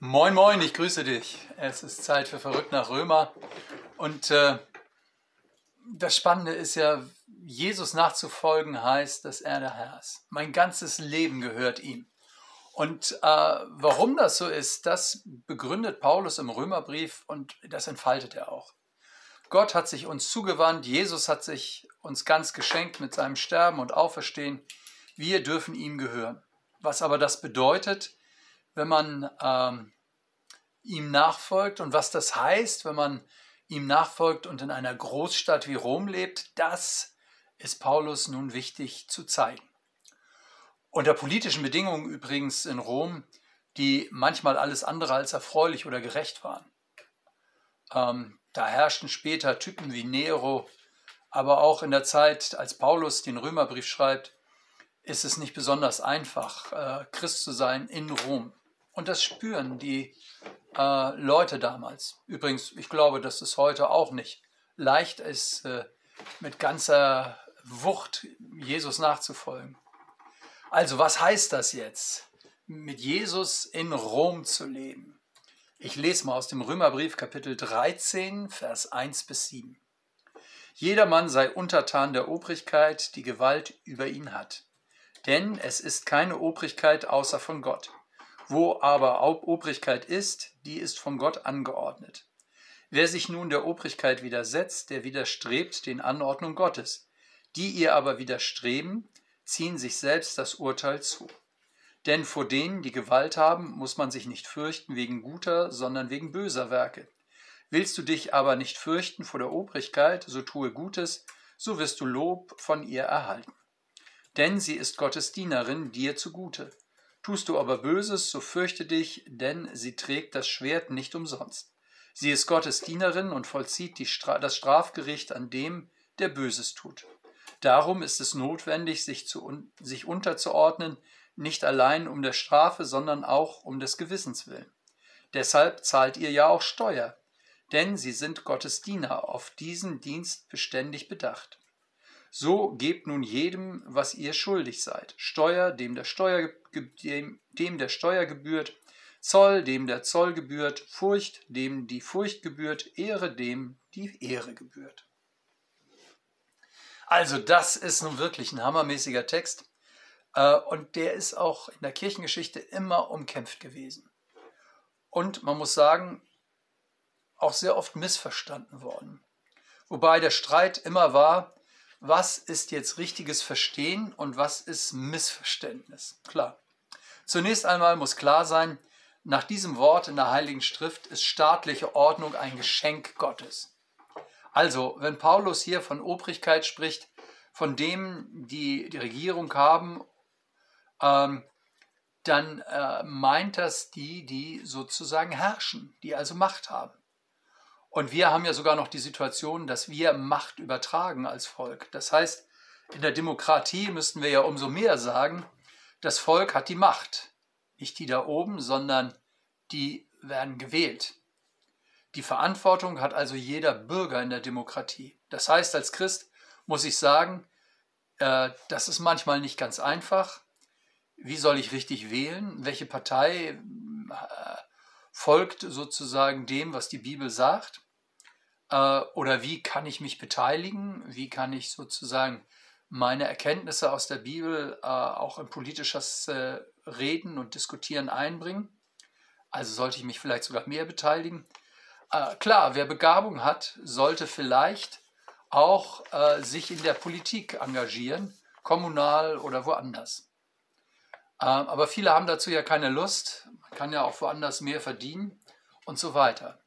Moin, moin, ich grüße dich. Es ist Zeit für Verrückt nach Römer. Und äh, das Spannende ist ja, Jesus nachzufolgen heißt, dass er der Herr ist. Mein ganzes Leben gehört ihm. Und äh, warum das so ist, das begründet Paulus im Römerbrief und das entfaltet er auch. Gott hat sich uns zugewandt, Jesus hat sich uns ganz geschenkt mit seinem Sterben und Auferstehen. Wir dürfen ihm gehören. Was aber das bedeutet, wenn man ähm, ihm nachfolgt und was das heißt, wenn man ihm nachfolgt und in einer Großstadt wie Rom lebt, das ist Paulus nun wichtig zu zeigen. Unter politischen Bedingungen übrigens in Rom, die manchmal alles andere als erfreulich oder gerecht waren. Ähm, da herrschten später Typen wie Nero, aber auch in der Zeit, als Paulus den Römerbrief schreibt, ist es nicht besonders einfach, äh, Christ zu sein in Rom. Und das spüren die äh, Leute damals. Übrigens, ich glaube, dass es heute auch nicht leicht ist, äh, mit ganzer Wucht Jesus nachzufolgen. Also, was heißt das jetzt, mit Jesus in Rom zu leben? Ich lese mal aus dem Römerbrief Kapitel 13, Vers 1 bis 7. Jedermann sei untertan der Obrigkeit, die Gewalt über ihn hat denn es ist keine Obrigkeit außer von Gott. Wo aber Obrigkeit ist, die ist von Gott angeordnet. Wer sich nun der Obrigkeit widersetzt, der widerstrebt den Anordnungen Gottes. Die ihr aber widerstreben, ziehen sich selbst das Urteil zu. Denn vor denen, die Gewalt haben, muss man sich nicht fürchten wegen guter, sondern wegen böser Werke. Willst du dich aber nicht fürchten vor der Obrigkeit, so tue Gutes, so wirst du Lob von ihr erhalten denn sie ist Gottes Dienerin dir zugute. Tust du aber Böses, so fürchte dich, denn sie trägt das Schwert nicht umsonst. Sie ist Gottes Dienerin und vollzieht Stra das Strafgericht an dem, der Böses tut. Darum ist es notwendig, sich, zu, sich unterzuordnen, nicht allein um der Strafe, sondern auch um des Gewissens willen. Deshalb zahlt ihr ja auch Steuer, denn sie sind Gottes Diener, auf diesen Dienst beständig bedacht. So gebt nun jedem, was ihr schuldig seid. Steuer, dem der Steuer, dem, der Steuer gebührt, Zoll, dem der Zoll gebührt, Furcht, dem die Furcht gebührt, Ehre, dem die Ehre gebührt. Also das ist nun wirklich ein hammermäßiger Text äh, und der ist auch in der Kirchengeschichte immer umkämpft gewesen. Und man muss sagen, auch sehr oft missverstanden worden. Wobei der Streit immer war, was ist jetzt richtiges Verstehen und was ist Missverständnis. Klar. Zunächst einmal muss klar sein, nach diesem Wort in der Heiligen Schrift ist staatliche Ordnung ein Geschenk Gottes. Also, wenn Paulus hier von Obrigkeit spricht, von dem die die Regierung haben, ähm, dann äh, meint das die, die sozusagen herrschen, die also Macht haben. Und wir haben ja sogar noch die Situation, dass wir Macht übertragen als Volk. Das heißt, in der Demokratie müssten wir ja umso mehr sagen, das Volk hat die Macht. Nicht die da oben, sondern die werden gewählt. Die Verantwortung hat also jeder Bürger in der Demokratie. Das heißt, als Christ muss ich sagen, äh, das ist manchmal nicht ganz einfach. Wie soll ich richtig wählen? Welche Partei äh, folgt sozusagen dem, was die Bibel sagt? Äh, oder wie kann ich mich beteiligen? Wie kann ich sozusagen meine Erkenntnisse aus der Bibel äh, auch in politisches äh, Reden und Diskutieren einbringen? Also sollte ich mich vielleicht sogar mehr beteiligen? Äh, klar, wer Begabung hat, sollte vielleicht auch äh, sich in der Politik engagieren, kommunal oder woanders. Ähm, aber viele haben dazu ja keine Lust. Man kann ja auch woanders mehr verdienen und so weiter.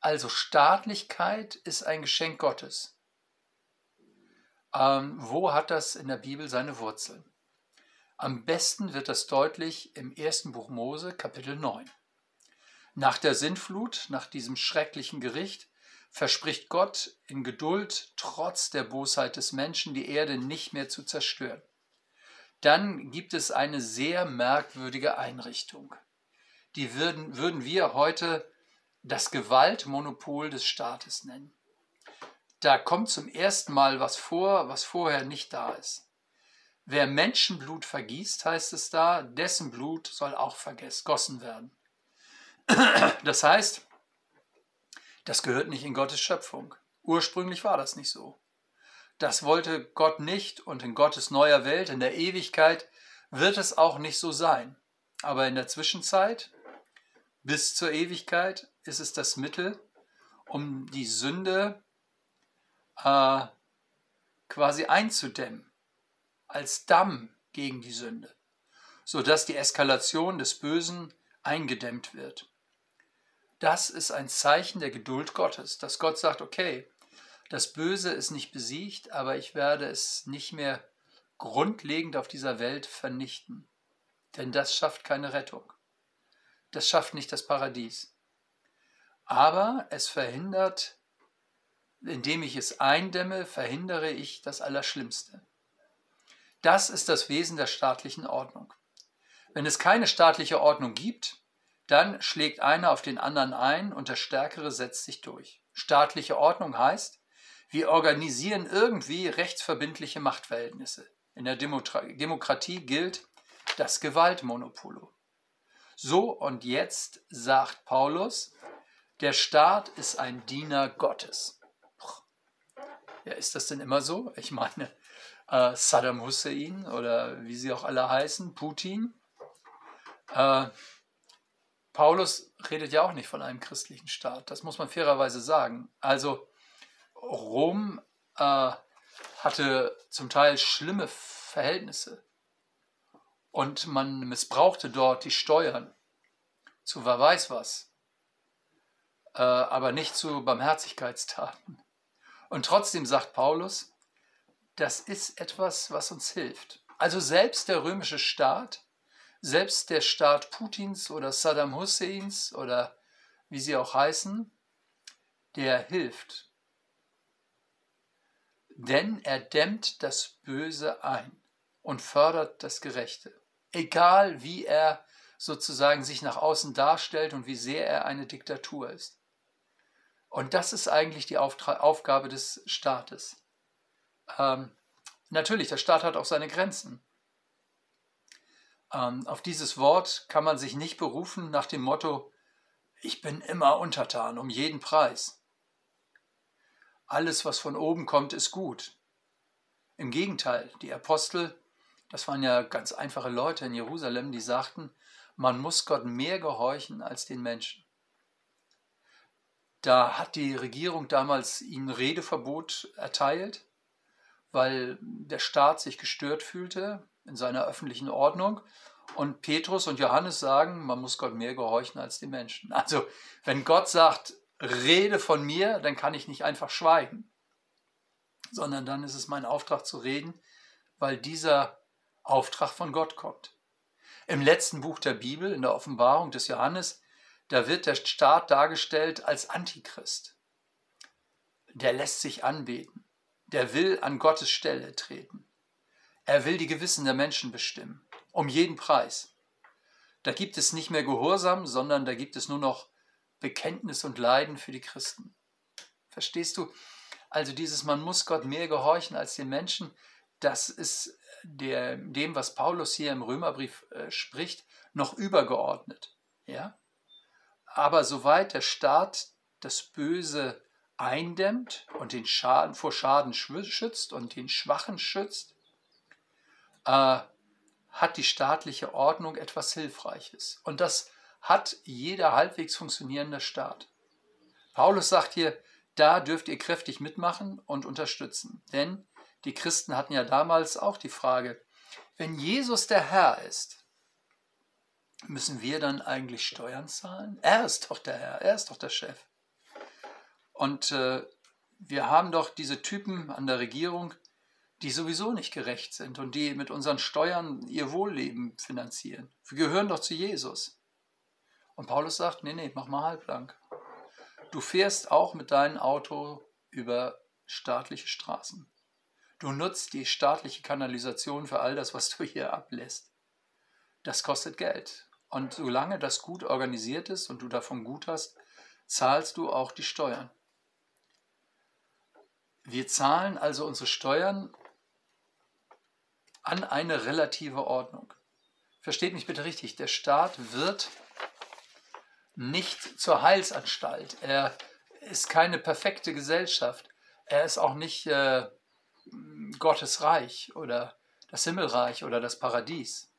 Also Staatlichkeit ist ein Geschenk Gottes. Ähm, wo hat das in der Bibel seine Wurzeln? Am besten wird das deutlich im ersten Buch Mose, Kapitel 9. Nach der Sintflut, nach diesem schrecklichen Gericht, verspricht Gott in Geduld, trotz der Bosheit des Menschen, die Erde nicht mehr zu zerstören dann gibt es eine sehr merkwürdige Einrichtung. Die würden, würden wir heute das Gewaltmonopol des Staates nennen. Da kommt zum ersten Mal was vor, was vorher nicht da ist. Wer Menschenblut vergießt, heißt es da, dessen Blut soll auch vergossen werden. Das heißt, das gehört nicht in Gottes Schöpfung. Ursprünglich war das nicht so. Das wollte Gott nicht und in Gottes neuer Welt, in der Ewigkeit, wird es auch nicht so sein. Aber in der Zwischenzeit, bis zur Ewigkeit, ist es das Mittel, um die Sünde äh, quasi einzudämmen, als Damm gegen die Sünde, sodass die Eskalation des Bösen eingedämmt wird. Das ist ein Zeichen der Geduld Gottes, dass Gott sagt, okay, das Böse ist nicht besiegt, aber ich werde es nicht mehr grundlegend auf dieser Welt vernichten. Denn das schafft keine Rettung. Das schafft nicht das Paradies. Aber es verhindert, indem ich es eindämme, verhindere ich das Allerschlimmste. Das ist das Wesen der staatlichen Ordnung. Wenn es keine staatliche Ordnung gibt, dann schlägt einer auf den anderen ein und der Stärkere setzt sich durch. Staatliche Ordnung heißt, wir organisieren irgendwie rechtsverbindliche Machtverhältnisse. In der Demokratie gilt das Gewaltmonopol. So und jetzt sagt Paulus, der Staat ist ein Diener Gottes. Ja, ist das denn immer so? Ich meine, äh, Saddam Hussein oder wie sie auch alle heißen, Putin. Äh, Paulus redet ja auch nicht von einem christlichen Staat, das muss man fairerweise sagen. Also Rom äh, hatte zum Teil schlimme Verhältnisse und man missbrauchte dort die Steuern zu wer weiß was, äh, aber nicht zu Barmherzigkeitstaten. Und trotzdem sagt Paulus, das ist etwas, was uns hilft. Also selbst der römische Staat, selbst der Staat Putins oder Saddam Husseins oder wie sie auch heißen, der hilft denn er dämmt das Böse ein und fördert das Gerechte. Egal wie er sozusagen sich nach außen darstellt und wie sehr er eine Diktatur ist. Und das ist eigentlich die Auftra Aufgabe des Staates. Ähm, natürlich, der Staat hat auch seine Grenzen. Ähm, auf dieses Wort kann man sich nicht berufen nach dem Motto, ich bin immer untertan um jeden Preis alles, was von oben kommt, ist gut. Im Gegenteil, die Apostel, das waren ja ganz einfache Leute in Jerusalem, die sagten, man muss Gott mehr gehorchen als den Menschen. Da hat die Regierung damals ihnen Redeverbot erteilt, weil der Staat sich gestört fühlte in seiner öffentlichen Ordnung. Und Petrus und Johannes sagen, man muss Gott mehr gehorchen als den Menschen. Also wenn Gott sagt, rede von mir, dann kann ich nicht einfach schweigen, sondern dann ist es mein Auftrag zu reden, weil dieser Auftrag von Gott kommt. Im letzten Buch der Bibel, in der Offenbarung des Johannes, da wird der Staat dargestellt als Antichrist. Der lässt sich anbeten. Der will an Gottes Stelle treten. Er will die Gewissen der Menschen bestimmen, um jeden Preis. Da gibt es nicht mehr Gehorsam, sondern da gibt es nur noch Bekenntnis und Leiden für die Christen. Verstehst du? Also dieses, man muss Gott mehr gehorchen als den Menschen, das ist der, dem, was Paulus hier im Römerbrief äh, spricht, noch übergeordnet. Ja? Aber soweit der Staat das Böse eindämmt und den Schaden vor Schaden schützt und den Schwachen schützt, äh, hat die staatliche Ordnung etwas Hilfreiches. Und das hat jeder halbwegs funktionierende Staat. Paulus sagt hier, da dürft ihr kräftig mitmachen und unterstützen. Denn die Christen hatten ja damals auch die Frage, wenn Jesus der Herr ist, müssen wir dann eigentlich Steuern zahlen? Er ist doch der Herr, er ist doch der Chef. Und äh, wir haben doch diese Typen an der Regierung, die sowieso nicht gerecht sind und die mit unseren Steuern ihr Wohlleben finanzieren. Wir gehören doch zu Jesus. Und Paulus sagt, nee, nee, mach mal halblang. Du fährst auch mit deinem Auto über staatliche Straßen. Du nutzt die staatliche Kanalisation für all das, was du hier ablässt. Das kostet Geld. Und solange das gut organisiert ist und du davon gut hast, zahlst du auch die Steuern. Wir zahlen also unsere Steuern an eine relative Ordnung. Versteht mich bitte richtig, der Staat wird nicht zur Heilsanstalt. Er ist keine perfekte Gesellschaft. Er ist auch nicht äh, Gottes Reich oder das Himmelreich oder das Paradies.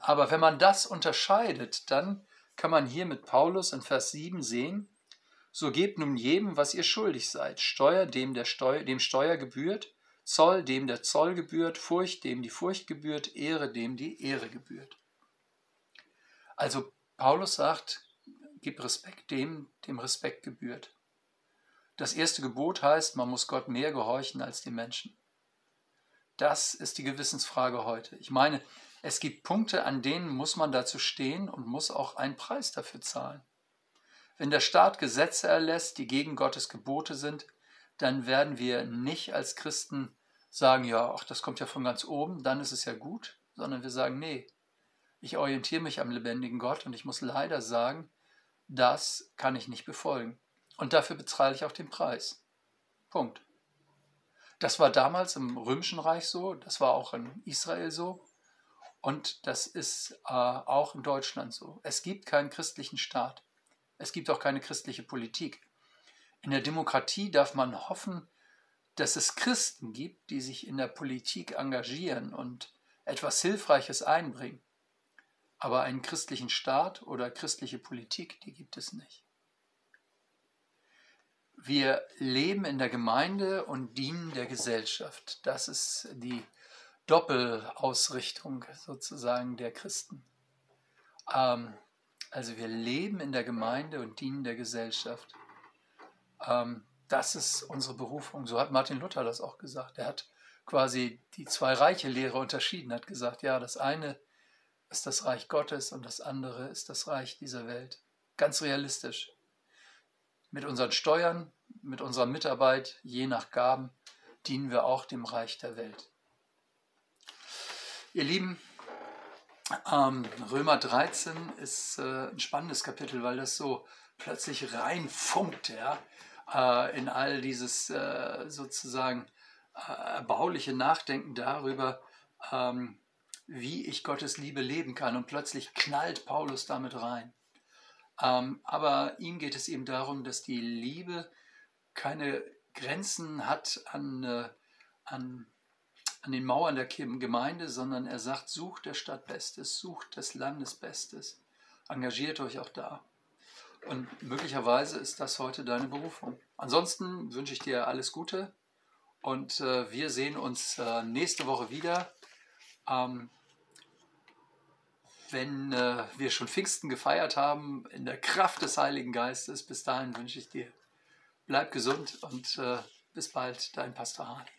Aber wenn man das unterscheidet, dann kann man hier mit Paulus in Vers 7 sehen, so gebt nun jedem, was ihr schuldig seid, Steuer, dem, der Steuer, dem Steuer gebührt, Zoll, dem der Zoll gebührt, Furcht, dem die Furcht gebührt, Ehre, dem die Ehre gebührt. Also Paulus sagt, gib Respekt dem, dem Respekt gebührt. Das erste Gebot heißt, man muss Gott mehr gehorchen als den Menschen. Das ist die Gewissensfrage heute. Ich meine, es gibt Punkte, an denen muss man dazu stehen und muss auch einen Preis dafür zahlen. Wenn der Staat Gesetze erlässt, die gegen Gottes Gebote sind, dann werden wir nicht als Christen sagen, ja, ach, das kommt ja von ganz oben, dann ist es ja gut, sondern wir sagen, nee, ich orientiere mich am lebendigen Gott und ich muss leider sagen, das kann ich nicht befolgen. Und dafür bezahle ich auch den Preis. Punkt. Das war damals im Römischen Reich so, das war auch in Israel so und das ist äh, auch in Deutschland so. Es gibt keinen christlichen Staat. Es gibt auch keine christliche Politik. In der Demokratie darf man hoffen, dass es Christen gibt, die sich in der Politik engagieren und etwas Hilfreiches einbringen. Aber einen christlichen Staat oder christliche Politik, die gibt es nicht. Wir leben in der Gemeinde und dienen der Gesellschaft. Das ist die Doppelausrichtung sozusagen der Christen. Ähm, also wir leben in der Gemeinde und dienen der Gesellschaft. Ähm, das ist unsere Berufung. So hat Martin Luther das auch gesagt. Er hat quasi die zwei Reiche Lehre unterschieden, hat gesagt, ja, das eine ist das Reich Gottes und das andere ist das Reich dieser Welt. Ganz realistisch mit unseren Steuern, mit unserer Mitarbeit, je nach Gaben, dienen wir auch dem Reich der Welt. Ihr Lieben, ähm, Römer 13 ist äh, ein spannendes Kapitel, weil das so plötzlich reinfunkt ja, äh, in all dieses äh, sozusagen erbauliche Nachdenken darüber, ähm, wie ich Gottes Liebe leben kann. Und plötzlich knallt Paulus damit rein. Ähm, aber ihm geht es eben darum, dass die Liebe keine Grenzen hat an, äh, an, an den Mauern der Gemeinde, sondern er sagt, sucht der Stadt Bestes, sucht des Landes Bestes, engagiert euch auch da. Und möglicherweise ist das heute deine Berufung. Ansonsten wünsche ich dir alles Gute und äh, wir sehen uns äh, nächste Woche wieder. Ähm, wenn äh, wir schon Pfingsten gefeiert haben, in der Kraft des Heiligen Geistes. Bis dahin wünsche ich dir, bleib gesund und äh, bis bald, dein Pastor Hardy.